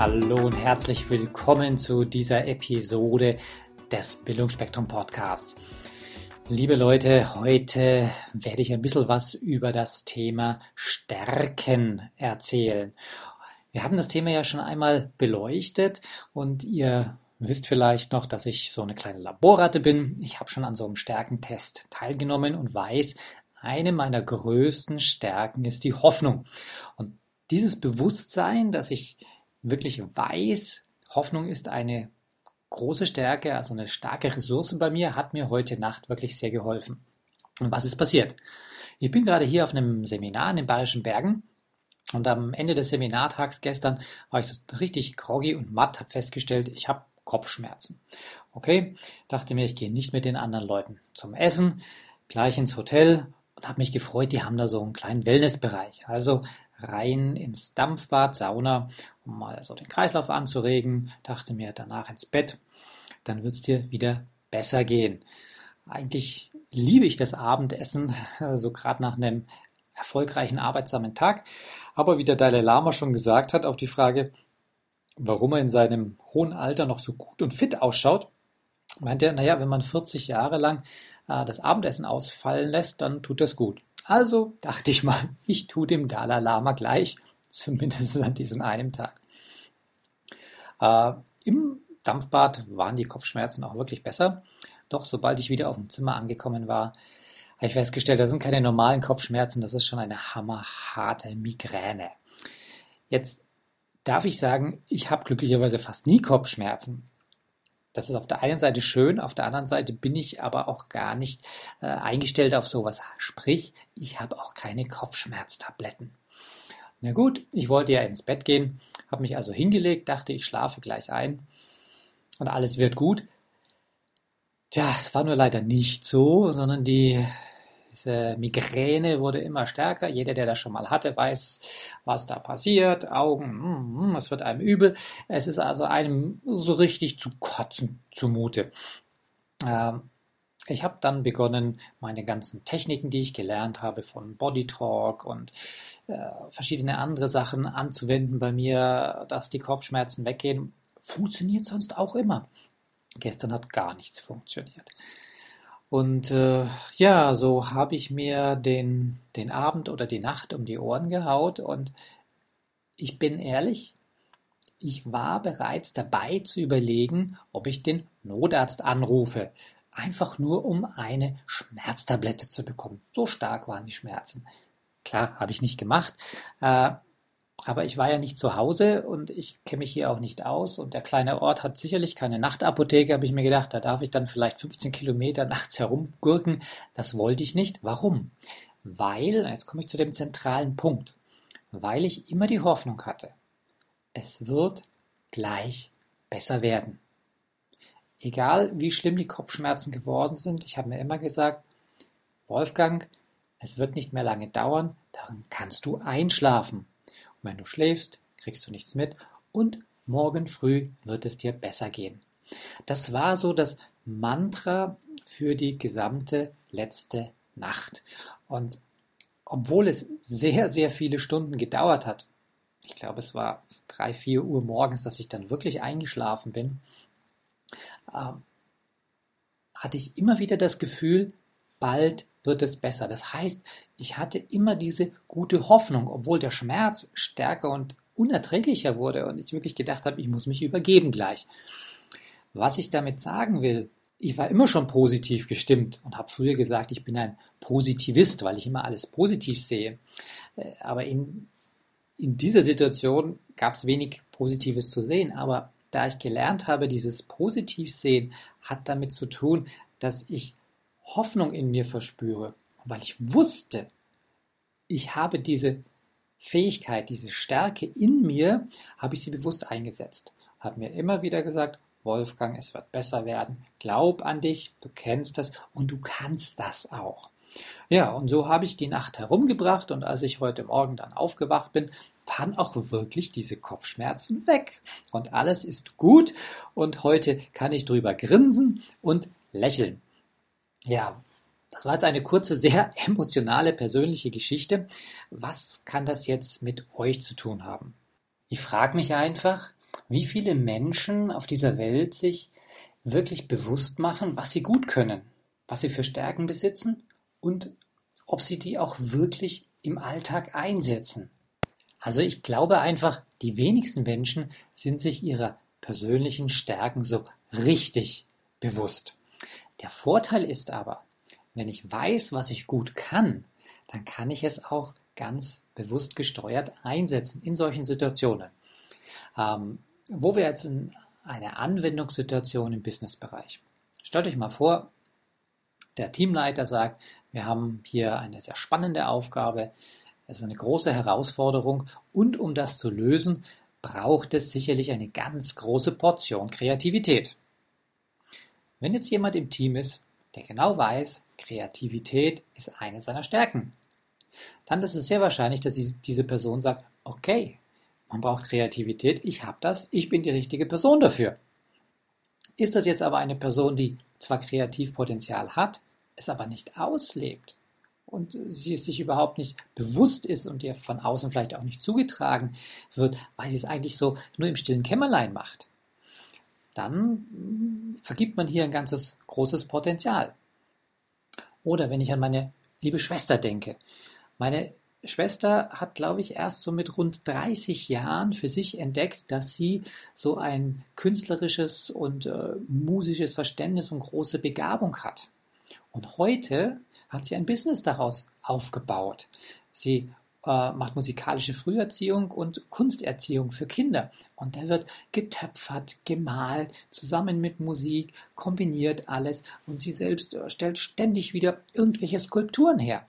Hallo und herzlich willkommen zu dieser Episode des Bildungsspektrum Podcasts. Liebe Leute, heute werde ich ein bisschen was über das Thema Stärken erzählen. Wir hatten das Thema ja schon einmal beleuchtet und ihr wisst vielleicht noch, dass ich so eine kleine Laborratte bin. Ich habe schon an so einem Stärkentest teilgenommen und weiß, eine meiner größten Stärken ist die Hoffnung. Und dieses Bewusstsein, dass ich wirklich weiß, Hoffnung ist eine große Stärke, also eine starke Ressource bei mir, hat mir heute Nacht wirklich sehr geholfen. Und was ist passiert? Ich bin gerade hier auf einem Seminar in den Bayerischen Bergen und am Ende des Seminartags gestern war ich so richtig groggy und matt, habe festgestellt, ich habe Kopfschmerzen. Okay, dachte mir, ich gehe nicht mit den anderen Leuten zum Essen, gleich ins Hotel und habe mich gefreut, die haben da so einen kleinen Wellnessbereich. Also rein ins Dampfbad, Sauna, um mal so den Kreislauf anzuregen, dachte mir danach ins Bett, dann wird es dir wieder besser gehen. Eigentlich liebe ich das Abendessen, so gerade nach einem erfolgreichen, arbeitsamen Tag. Aber wie der Dalai Lama schon gesagt hat, auf die Frage, warum er in seinem hohen Alter noch so gut und fit ausschaut, meint er, naja, wenn man 40 Jahre lang äh, das Abendessen ausfallen lässt, dann tut das gut. Also dachte ich mal, ich tue dem Dalai Lama gleich, zumindest an diesem einen Tag. Äh, Im Dampfbad waren die Kopfschmerzen auch wirklich besser. Doch sobald ich wieder auf dem Zimmer angekommen war, habe ich festgestellt, das sind keine normalen Kopfschmerzen, das ist schon eine hammerharte Migräne. Jetzt darf ich sagen, ich habe glücklicherweise fast nie Kopfschmerzen. Das ist auf der einen Seite schön, auf der anderen Seite bin ich aber auch gar nicht äh, eingestellt auf sowas. Sprich, ich habe auch keine Kopfschmerztabletten. Na gut, ich wollte ja ins Bett gehen, habe mich also hingelegt, dachte, ich schlafe gleich ein und alles wird gut. Tja, es war nur leider nicht so, sondern die diese Migräne wurde immer stärker. Jeder, der das schon mal hatte, weiß, was da passiert. Augen, mm, mm, es wird einem übel. Es ist also einem so richtig zu kotzen zumute. Ähm, ich habe dann begonnen, meine ganzen Techniken, die ich gelernt habe von Body Talk und äh, verschiedene andere Sachen anzuwenden bei mir, dass die Kopfschmerzen weggehen. Funktioniert sonst auch immer. Gestern hat gar nichts funktioniert. Und äh, ja, so habe ich mir den, den Abend oder die Nacht um die Ohren gehaut und ich bin ehrlich, ich war bereits dabei zu überlegen, ob ich den Notarzt anrufe. Einfach nur, um eine Schmerztablette zu bekommen. So stark waren die Schmerzen. Klar, habe ich nicht gemacht. Äh, aber ich war ja nicht zu Hause und ich kenne mich hier auch nicht aus. Und der kleine Ort hat sicherlich keine Nachtapotheke, habe ich mir gedacht. Da darf ich dann vielleicht 15 Kilometer nachts herumgurken. Das wollte ich nicht. Warum? Weil, jetzt komme ich zu dem zentralen Punkt, weil ich immer die Hoffnung hatte, es wird gleich besser werden. Egal wie schlimm die Kopfschmerzen geworden sind, ich habe mir immer gesagt, Wolfgang, es wird nicht mehr lange dauern, dann kannst du einschlafen. Wenn du schläfst, kriegst du nichts mit und morgen früh wird es dir besser gehen. Das war so das Mantra für die gesamte letzte Nacht. Und obwohl es sehr, sehr viele Stunden gedauert hat, ich glaube, es war drei, vier Uhr morgens, dass ich dann wirklich eingeschlafen bin, ähm, hatte ich immer wieder das Gefühl, bald wird es besser. Das heißt, ich hatte immer diese gute Hoffnung, obwohl der Schmerz stärker und unerträglicher wurde und ich wirklich gedacht habe, ich muss mich übergeben gleich. Was ich damit sagen will, ich war immer schon positiv gestimmt und habe früher gesagt, ich bin ein Positivist, weil ich immer alles positiv sehe. Äh, aber in, in dieser Situation gab es wenig Positives zu sehen. Aber da ich gelernt habe, dieses Positivsehen hat damit zu tun, dass ich Hoffnung in mir verspüre, weil ich wusste, ich habe diese Fähigkeit, diese Stärke in mir, habe ich sie bewusst eingesetzt. Habe mir immer wieder gesagt, Wolfgang, es wird besser werden. Glaub an dich, du kennst das und du kannst das auch. Ja, und so habe ich die Nacht herumgebracht und als ich heute Morgen dann aufgewacht bin, waren auch wirklich diese Kopfschmerzen weg. Und alles ist gut und heute kann ich drüber grinsen und lächeln. Ja, das war jetzt eine kurze, sehr emotionale, persönliche Geschichte. Was kann das jetzt mit euch zu tun haben? Ich frage mich einfach, wie viele Menschen auf dieser Welt sich wirklich bewusst machen, was sie gut können, was sie für Stärken besitzen und ob sie die auch wirklich im Alltag einsetzen. Also ich glaube einfach, die wenigsten Menschen sind sich ihrer persönlichen Stärken so richtig bewusst. Der Vorteil ist aber, wenn ich weiß, was ich gut kann, dann kann ich es auch ganz bewusst gesteuert einsetzen in solchen Situationen. Ähm, wo wir jetzt in einer Anwendungssituation im Businessbereich. Stellt euch mal vor, der Teamleiter sagt, wir haben hier eine sehr spannende Aufgabe, es ist eine große Herausforderung und um das zu lösen, braucht es sicherlich eine ganz große Portion Kreativität. Wenn jetzt jemand im Team ist, der genau weiß, Kreativität ist eine seiner Stärken, dann ist es sehr wahrscheinlich, dass diese Person sagt, okay, man braucht Kreativität, ich habe das, ich bin die richtige Person dafür. Ist das jetzt aber eine Person, die zwar Kreativpotenzial hat, es aber nicht auslebt und sie sich überhaupt nicht bewusst ist und ihr von außen vielleicht auch nicht zugetragen wird, weil sie es eigentlich so nur im stillen Kämmerlein macht, dann vergibt man hier ein ganzes großes Potenzial. Oder wenn ich an meine liebe Schwester denke. Meine Schwester hat, glaube ich, erst so mit rund 30 Jahren für sich entdeckt, dass sie so ein künstlerisches und äh, musisches Verständnis und große Begabung hat. Und heute hat sie ein Business daraus aufgebaut. Sie äh, macht musikalische Früherziehung und Kunsterziehung für Kinder. Und da wird getöpfert, gemalt, zusammen mit Musik, kombiniert alles. Und sie selbst äh, stellt ständig wieder irgendwelche Skulpturen her.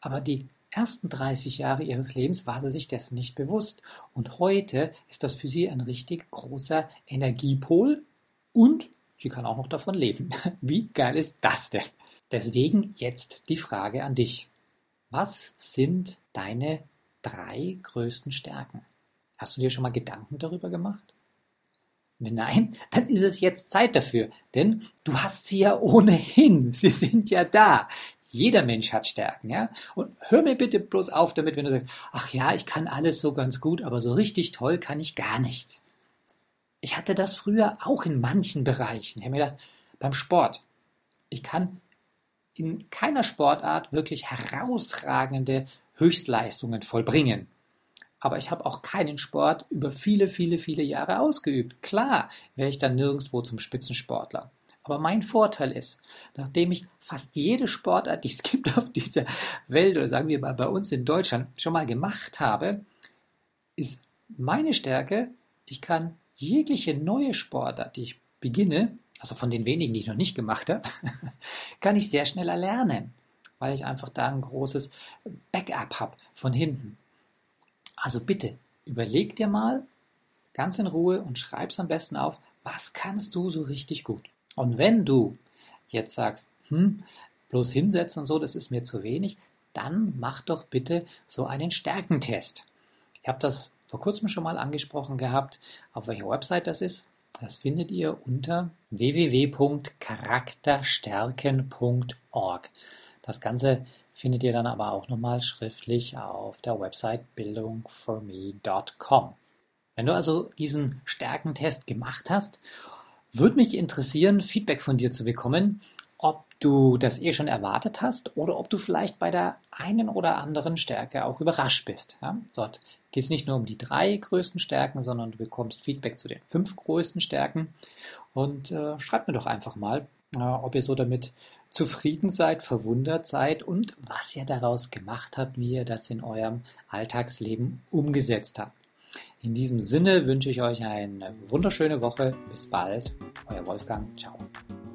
Aber die ersten 30 Jahre ihres Lebens war sie sich dessen nicht bewusst. Und heute ist das für sie ein richtig großer Energiepol und sie kann auch noch davon leben. Wie geil ist das denn? Deswegen jetzt die Frage an dich. Was sind deine drei größten Stärken? Hast du dir schon mal Gedanken darüber gemacht? Wenn nein, dann ist es jetzt Zeit dafür, denn du hast sie ja ohnehin. Sie sind ja da. Jeder Mensch hat Stärken, ja? Und hör mir bitte bloß auf damit, wenn du sagst, ach ja, ich kann alles so ganz gut, aber so richtig toll kann ich gar nichts. Ich hatte das früher auch in manchen Bereichen. Ich habe mir gedacht, beim Sport, ich kann in keiner Sportart wirklich herausragende Höchstleistungen vollbringen. Aber ich habe auch keinen Sport über viele, viele, viele Jahre ausgeübt. Klar wäre ich dann nirgendwo zum Spitzensportler. Aber mein Vorteil ist, nachdem ich fast jede Sportart, die es gibt auf dieser Welt, oder sagen wir mal bei uns in Deutschland, schon mal gemacht habe, ist meine Stärke, ich kann jegliche neue Sportart, die ich beginne, also von den wenigen, die ich noch nicht gemacht habe, kann ich sehr schnell erlernen, weil ich einfach da ein großes Backup habe von hinten. Also bitte, überleg dir mal ganz in Ruhe und schreib es am besten auf, was kannst du so richtig gut? Und wenn du jetzt sagst, hm, bloß hinsetzen und so, das ist mir zu wenig, dann mach doch bitte so einen Stärkentest. Ich habe das vor kurzem schon mal angesprochen gehabt, auf welcher Website das ist. Das findet ihr unter www.charakterstärken.org. Das Ganze findet ihr dann aber auch nochmal schriftlich auf der Website bildungforme.com. Wenn du also diesen Stärkentest gemacht hast, würde mich interessieren, Feedback von dir zu bekommen, ob du das eh schon erwartet hast oder ob du vielleicht bei der einen oder anderen Stärke auch überrascht bist. Ja? Dort geht es nicht nur um die drei größten Stärken, sondern du bekommst Feedback zu den fünf größten Stärken. Und äh, schreibt mir doch einfach mal, äh, ob ihr so damit zufrieden seid, verwundert seid und was ihr daraus gemacht habt, wie ihr das in eurem Alltagsleben umgesetzt habt. In diesem Sinne wünsche ich euch eine wunderschöne Woche. Bis bald. Euer Wolfgang. Ciao.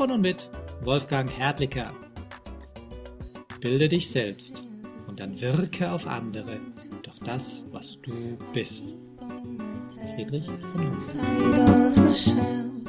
von und mit Wolfgang Hertlicker. Bilde dich selbst und dann wirke auf andere durch das, was du bist. Friedrich von Hunden.